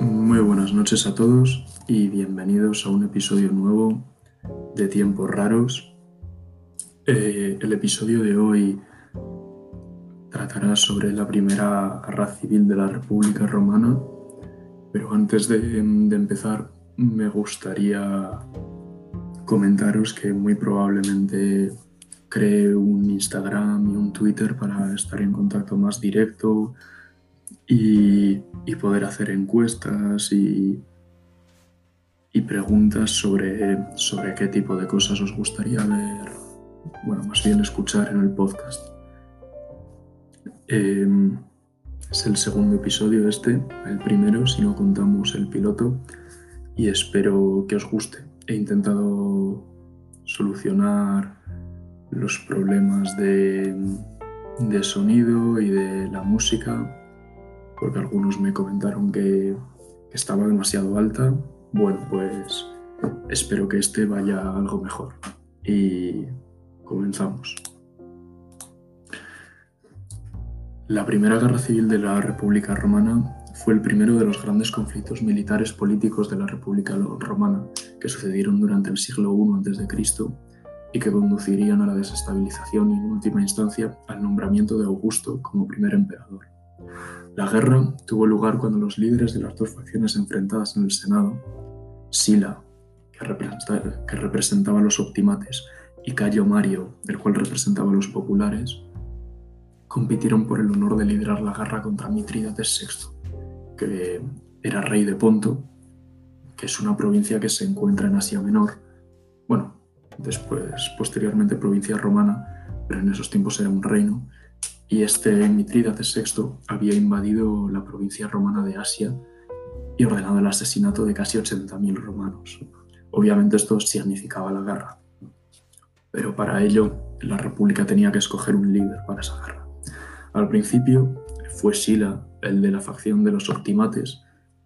Muy buenas noches a todos y bienvenidos a un episodio nuevo de Tiempos Raros. Eh, el episodio de hoy tratará sobre la primera guerra civil de la República Romana, pero antes de, de empezar me gustaría comentaros que muy probablemente cree un Instagram y un Twitter para estar en contacto más directo y, poder hacer encuestas y, y preguntas sobre, sobre qué tipo de cosas os gustaría ver, bueno, más bien escuchar en el podcast. Em, es el segundo episodio este, el primero si no contamos el piloto, y espero que os guste. He intentado solucionar los problemas de, de sonido y de la música porque algunos me comentaron que, estaba demasiado alta. Bueno, pues espero que este vaya algo mejor. Y comenzamos. La Primera Guerra Civil de la República Romana fue el primero de los grandes conflictos militares políticos de la República Romana que sucedieron durante el siglo I a.C. y que conducirían a la desestabilización y, en última instancia, al nombramiento de Augusto como primer emperador. La guerra tuvo lugar cuando los líderes de las dos facciones enfrentadas en el Senado, Sila, que, representaba a los optimates, y Cayo Mario, el cual representaba a los populares, compitieron por el honor de liderar la guerra contra Mitrídates VI, que era rey de Ponto, que es una provincia que se encuentra en Asia Menor, bueno, después, posteriormente provincia romana, pero en esos tiempos era un reino, y este Mitrídates VI había invadido la provincia romana de Asia y ordenado el asesinato de casi 80.000 romanos. Obviamente esto significaba la guerra, pero para ello la República tenía que escoger un líder para esa guerra. Al principio fue Sila, el de la facción de los Optimates,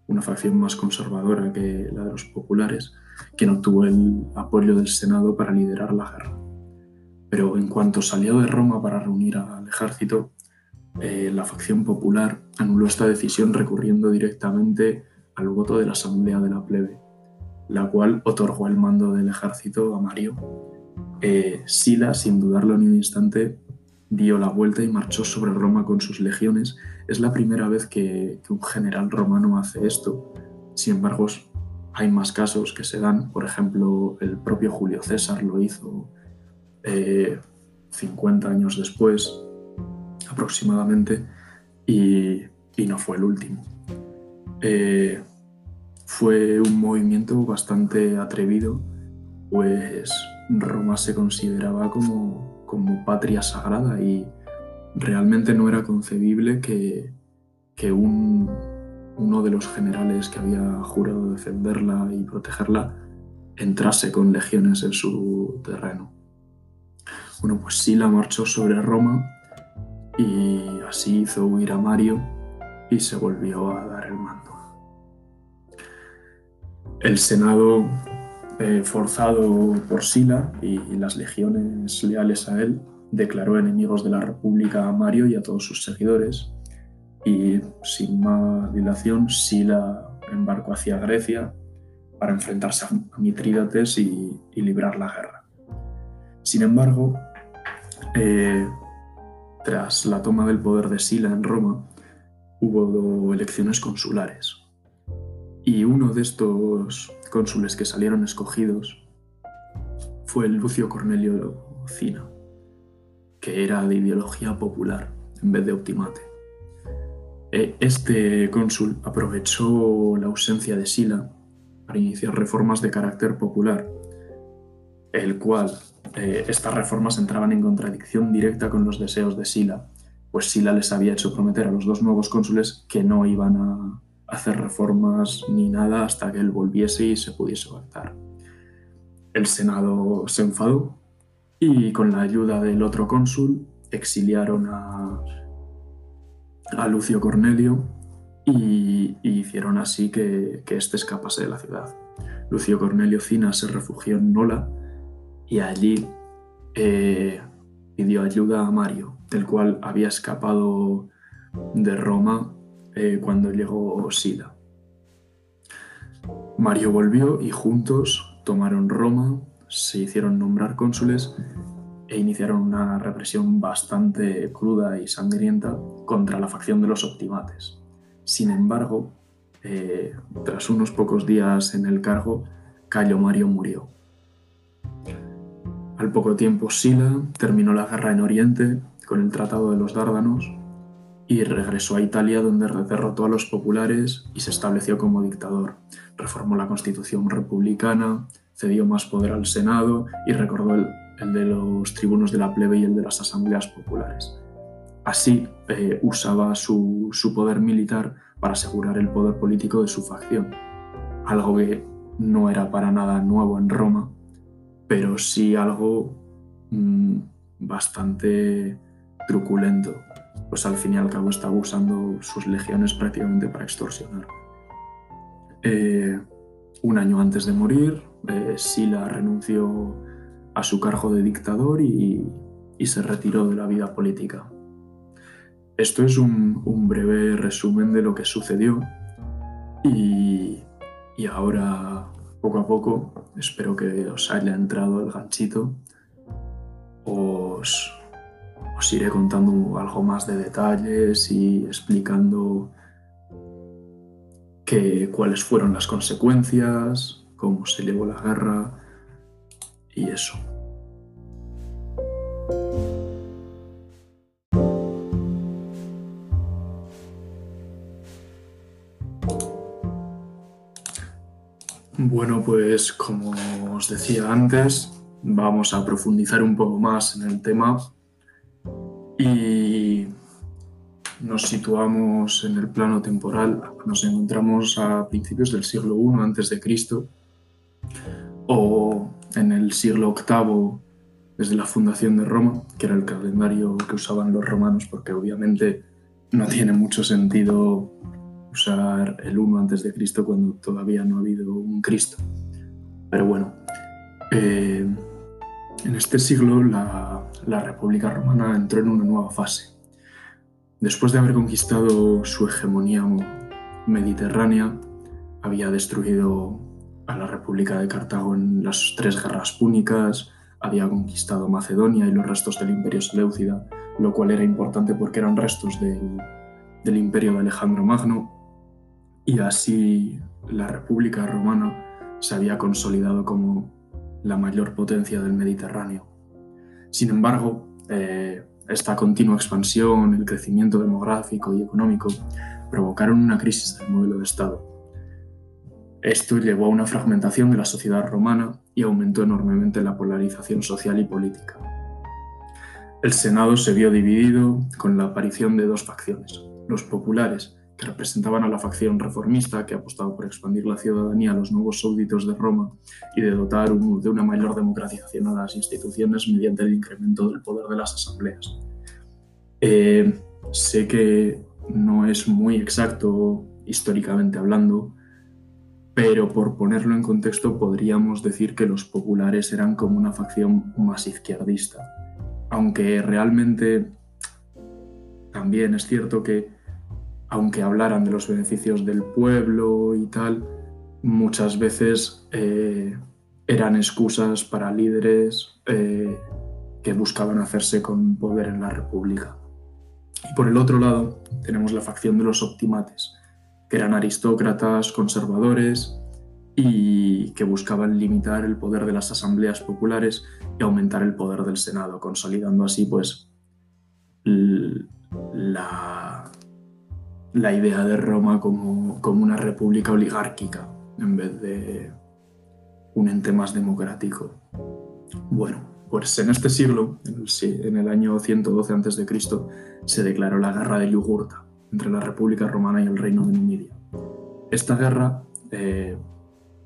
una facción más conservadora que la de los populares, quien obtuvo el apoyo del Senado para liderar la guerra pero en cuanto salió de Roma para reunir al ejército, eh, la facción popular anuló esta decisión recurriendo directamente al voto de la Asamblea de la Plebe, la cual otorgó el mando del ejército a Mario. Eh, Sila, sin dudarlo ni un instante, dio la vuelta y marchó sobre Roma con sus legiones. Es la primera vez que, un general romano hace esto. Sin embargo, hay más casos que se dan. Por ejemplo, el propio Julio César lo hizo 50 eh, años después aproximadamente y, no fue el último. Eh, fue un movimiento bastante atrevido, pues Roma se consideraba como, como patria sagrada y realmente no era concebible que, que un, uno de los generales que había jurado defenderla y protegerla entrase con legiones en su terreno. Bueno, pues Sila marchó sobre Roma y así hizo huir a Mario y se volvió a dar el mando. El Senado, eh, forzado por Sila y las legiones leales a él, declaró enemigos de la República a Mario y a todos sus seguidores y sin más dilación Sila embarcó hacia Grecia para enfrentarse a Mitrídates y librar la guerra. Sin embargo, eh, tras la toma del poder de Sila en Roma, hubo elecciones consulares. Y uno de estos cónsules que salieron escogidos fue el Lucio Cornelio Cina, que era de ideología popular en vez de optimate. E, este cónsul aprovechó la ausencia de Sila para iniciar reformas de carácter popular, el cual eh, estas reformas entraban en contradicción directa con los deseos de Sila, pues Sila les había hecho prometer a los dos nuevos cónsules que no iban a hacer reformas ni nada hasta que él volviese y se pudiese pactar. El Senado se enfadó y con la ayuda del otro cónsul exiliaron a, a Lucio Cornelio y, hicieron así que, que éste escapase de la ciudad. Lucio Cornelio Cina se refugió en Nola y allí eh, pidió ayuda a Mario, del cual había escapado de Roma eh, cuando llegó Sila. Mario volvió y juntos tomaron Roma, se hicieron nombrar cónsules e iniciaron una represión bastante cruda y sangrienta contra la facción de los optimates. Sin embargo, eh, tras unos pocos días en el cargo, Cayo Mario murió. Al poco tiempo, Sila terminó la guerra en Oriente con el Tratado de los Dárdanos y regresó a Italia donde derrotó a los populares y se estableció como dictador. Reformó la constitución republicana, cedió más poder al Senado y recordó el, de los tribunos de la plebe y el de las asambleas populares. Así eh, usaba su, su poder militar para asegurar el poder político de su facción, algo que no era para nada nuevo en Roma, pero sí algo mmm, bastante truculento, pues al fin y al cabo estaba usando sus legiones prácticamente para extorsionar. Eh, un año antes de morir, eh, Sila renunció a su cargo de dictador y, y, se retiró de la vida política. Esto es un, un breve resumen de lo que sucedió y, y ahora poco a poco, espero que os haya entrado el ganchito, os, os iré contando algo más de detalles y explicando que, cuáles fueron las consecuencias, cómo se llevó la guerra y eso. Bueno, pues como os decía antes, vamos a profundizar un poco más en el tema y nos situamos en el plano temporal. Nos encontramos a principios del siglo I antes de Cristo o en el siglo VIII desde la fundación de Roma, que era el calendario que usaban los romanos, porque obviamente no tiene mucho sentido usar el 1 antes de Cristo cuando todavía no ha habido un Cristo. Pero bueno, eh, en este siglo la, la República Romana entró en una nueva fase. Después de haber conquistado su hegemonía mediterránea, había destruido a la República de Cartago en las tres guerras púnicas, había conquistado Macedonia y los restos del imperio Seleucida, lo cual era importante porque eran restos del, del imperio de Alejandro Magno, y así la República Romana se había consolidado como la mayor potencia del Mediterráneo. Sin embargo, eh, esta continua expansión, el crecimiento demográfico y económico provocaron una crisis del modelo de Estado. Esto llevó a una fragmentación de la sociedad romana y aumentó enormemente la polarización social y política. El Senado se vio dividido con la aparición de dos facciones, los populares, representaban a la facción reformista que apostaba por expandir la ciudadanía a los nuevos súbditos de Roma y de dotar de una mayor democratización a las instituciones mediante el incremento del poder de las asambleas. Eh, sé que no es muy exacto históricamente hablando, pero por ponerlo en contexto podríamos decir que los populares eran como una facción más izquierdista, aunque realmente también es cierto que aunque hablaran de los beneficios del pueblo y tal, muchas veces eh, eran excusas para líderes eh, que buscaban hacerse con poder en la República. Y por el otro lado tenemos la facción de los optimates, que eran aristócratas, conservadores y que buscaban limitar el poder de las asambleas populares y aumentar el poder del Senado, consolidando así pues la, la idea de Roma como, como una república oligárquica en vez de un ente más democrático. Bueno, pues en este siglo, en el año 112 a.C., se declaró la guerra de Yugurta entre la República Romana y el Reino de Numidia. Esta guerra eh,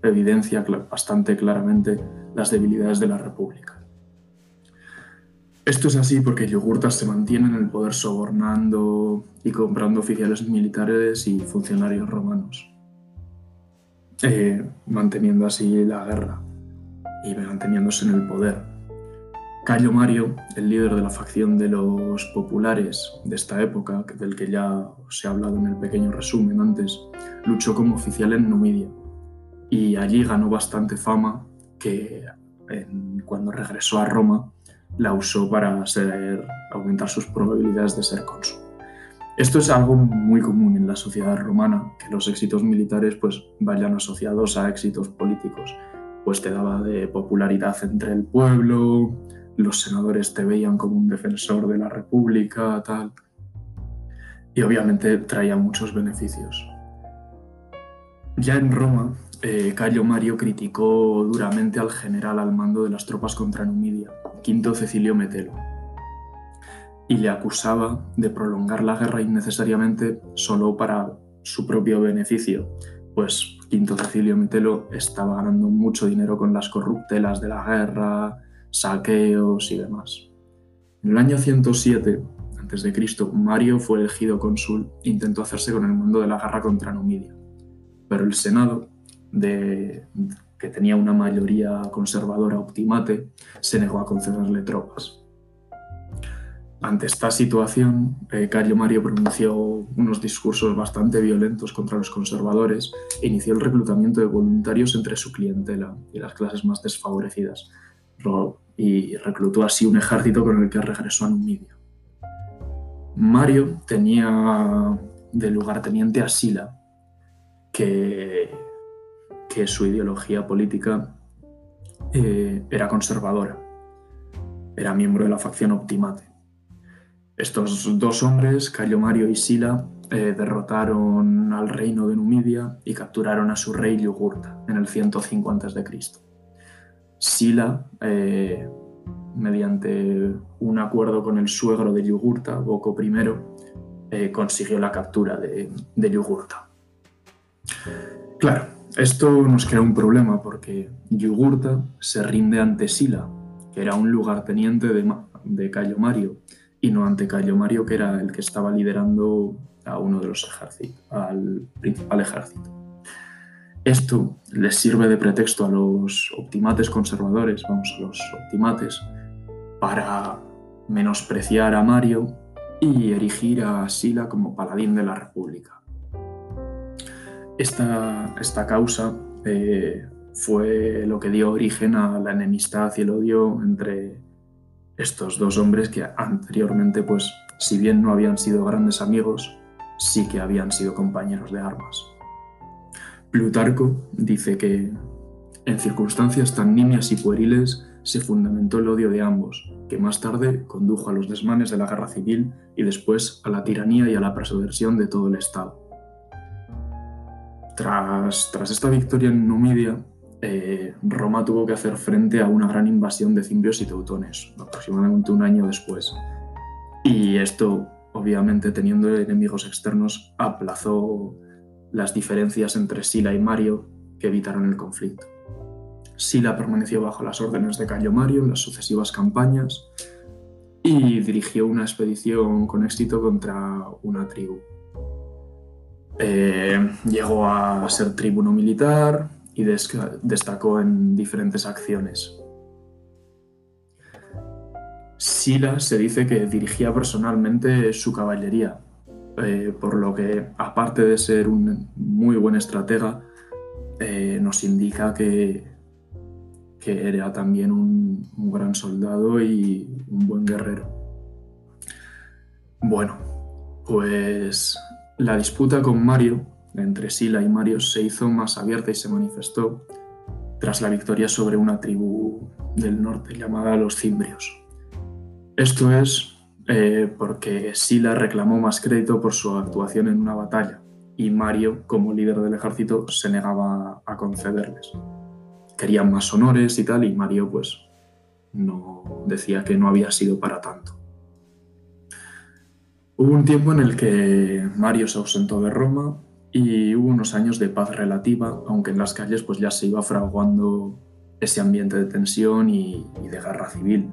evidencia bastante claramente las debilidades de la República. Esto es así porque Yogurtas se mantiene en el poder sobornando y comprando oficiales militares y funcionarios romanos, eh, manteniendo así la guerra y manteniéndose en el poder. Cayo Mario, el líder de la facción de los populares de esta época, del que ya os he hablado en el pequeño resumen antes, luchó como oficial en Numidia. y allí ganó bastante fama que cuando regresó a Roma la usó para aumentar sus probabilidades de ser cónsul. Esto es algo muy común en la sociedad romana, que los éxitos militares pues, vayan asociados a éxitos políticos. Pues te daba de popularidad entre el pueblo, los senadores te veían como un defensor de la república, tal. Y obviamente traía muchos beneficios. Ya en Roma, eh, Cayo Mario criticó duramente al general al mando de las tropas contra Numidia, Quinto Cecilio Metelo, y le acusaba de prolongar la guerra innecesariamente solo para su propio beneficio, pues Quinto Cecilio Metelo estaba ganando mucho dinero con las corruptelas de la guerra, saqueos y demás. En el año 107 a.C., Mario fue elegido cónsul e intentó hacerse con el mando de la guerra contra Numidia. Pero el Senado, de, que tenía una mayoría conservadora optimate, se negó a concederle tropas. Ante esta situación, eh, Cario Mario pronunció unos discursos bastante violentos contra los conservadores e inició el reclutamiento de voluntarios entre su clientela y las clases más desfavorecidas, y reclutó así un ejército con el que regresó a Numidia. Mario tenía de lugarteniente a Sila, que, que su ideología política eh, era conservadora, era miembro de la facción Optimate. Estos dos hombres, Cayo Mario y Sila, eh, derrotaron al reino de Numidia y capturaron a su rey Yugurta en el 105 a.C. Sila, eh, mediante un acuerdo con el suegro de Yugurta, Boco I, consiguió la captura de, Yugurta. Claro, esto nos crea un problema porque Yugurta se rinde ante Sila, que era un lugarteniente de, de Cayo Mario, y no ante Cayo Mario, que era el que estaba liderando a uno de los ejércitos, al principal ejército. Esto les sirve de pretexto a los optimates conservadores, vamos, a los optimates, para menospreciar a Mario y erigir a Sila como paladín de la República. Esta, causa eh, fue lo que dio origen a la enemistad y el odio entre estos dos hombres que anteriormente, pues, si bien no habían sido grandes amigos, sí que habían sido compañeros de armas. Plutarco dice que en circunstancias tan nimias y pueriles se fundamentó el odio de ambos, que más tarde condujo a los desmanes de la guerra civil y después a la tiranía y a la perversión de todo el Estado. Tras, esta victoria en Numidia, eh, Roma tuvo que hacer frente a una gran invasión de cimbrios y teutones, aproximadamente un año después. Y esto, obviamente, teniendo enemigos externos, aplazó las diferencias entre Sila y Mario que evitaron el conflicto. Sila permaneció bajo las órdenes de Cayo Mario en las sucesivas campañas y dirigió una expedición con éxito contra una tribu. Eh, llegó a ser tribuno militar, y destacó en diferentes acciones. Sila se dice que dirigía personalmente su caballería, eh, por lo que, aparte de ser un muy buen estratega, eh, nos indica que, que era también un, un, gran soldado y un buen guerrero. Bueno, pues la disputa con Mario entre Sila y Mario se hizo más abierta y se manifestó tras la victoria sobre una tribu del norte llamada los Cimbrios. Esto es eh, porque Sila reclamó más crédito por su actuación en una batalla y Mario, como líder del ejército, se negaba a concederles. Querían más honores y tal, y Mario pues no decía que no había sido para tanto. Hubo un tiempo en el que Mario se ausentó de Roma y hubo unos años de paz relativa, aunque en las calles pues ya se iba fraguando ese ambiente de tensión y, de guerra civil.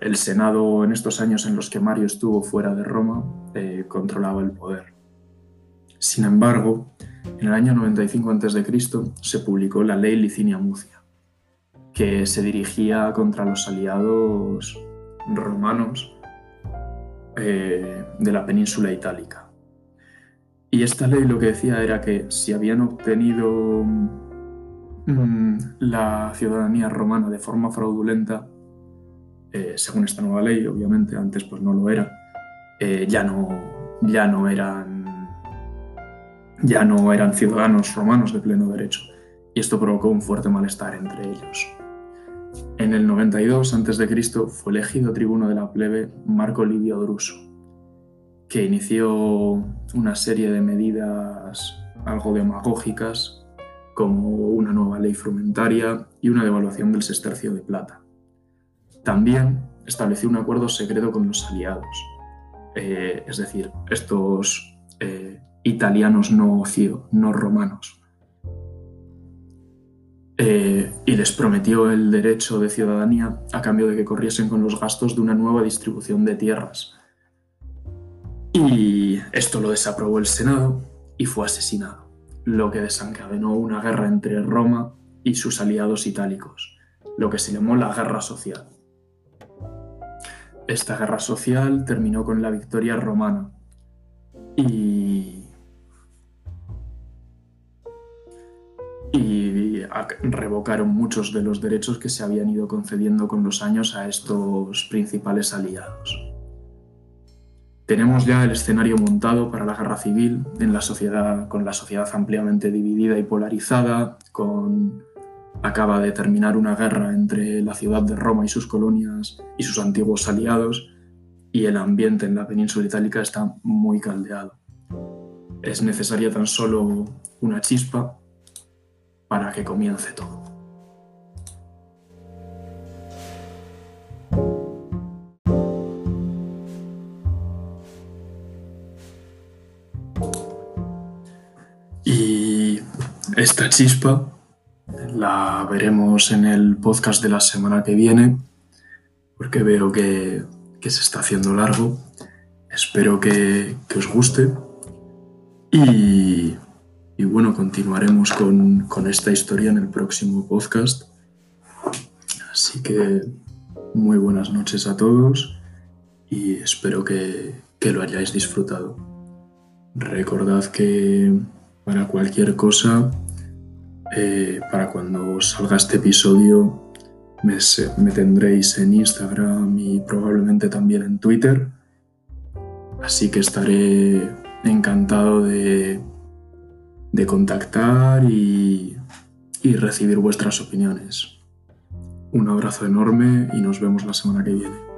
El Senado, en estos años en los que Mario estuvo fuera de Roma, eh, controlaba el poder. Sin embargo, en el año 95 a.C. se publicó la ley Licinia Mucia, que se dirigía contra los aliados romanos eh, de la península itálica. Y esta ley lo que decía era que si habían obtenido mm, la ciudadanía romana de forma fraudulenta, eh, según esta nueva ley, obviamente, antes pues no lo era, eh, ya, no, ya, no eran, ya no eran ciudadanos romanos de pleno derecho. Y esto provocó un fuerte malestar entre ellos. En el 92 a.C. fue elegido tribuno de la plebe Marco Livio Druso, que inició una serie de medidas algo demagógicas como una nueva ley frumentaria y una devaluación del sestercio de plata. También estableció un acuerdo secreto con los aliados, eh, es decir, estos eh, italianos no, no romanos, eh, y les prometió el derecho de ciudadanía a cambio de que corriesen con los gastos de una nueva distribución de tierras. Y esto lo desaprobó el Senado y fue asesinado, lo que desencadenó una guerra entre Roma y sus aliados itálicos, lo que se llamó la Guerra Social. Esta guerra social terminó con la victoria romana y y revocaron muchos de los derechos que se habían ido concediendo con los años a estos principales aliados. Tenemos ya el escenario montado para la guerra civil en la sociedad, con la sociedad ampliamente dividida y polarizada, con acaba de terminar una guerra entre la ciudad de Roma y sus colonias y sus antiguos aliados, y el ambiente en la península itálica está muy caldeado. Es necesaria tan solo una chispa para que comience todo. Y esta chispa la veremos en el podcast de la semana que viene, porque veo que, se está haciendo largo. Espero que, que os guste. Y y bueno, continuaremos con, esta historia en el próximo podcast. Así que muy buenas noches a todos y espero que, lo hayáis disfrutado. Recordad que para cualquier cosa, eh, para cuando salga este episodio, me, me tendréis en Instagram y probablemente también en Twitter. Así que estaré encantado de de contactar y, y recibir vuestras opiniones. Un abrazo enorme y nos vemos la semana que viene.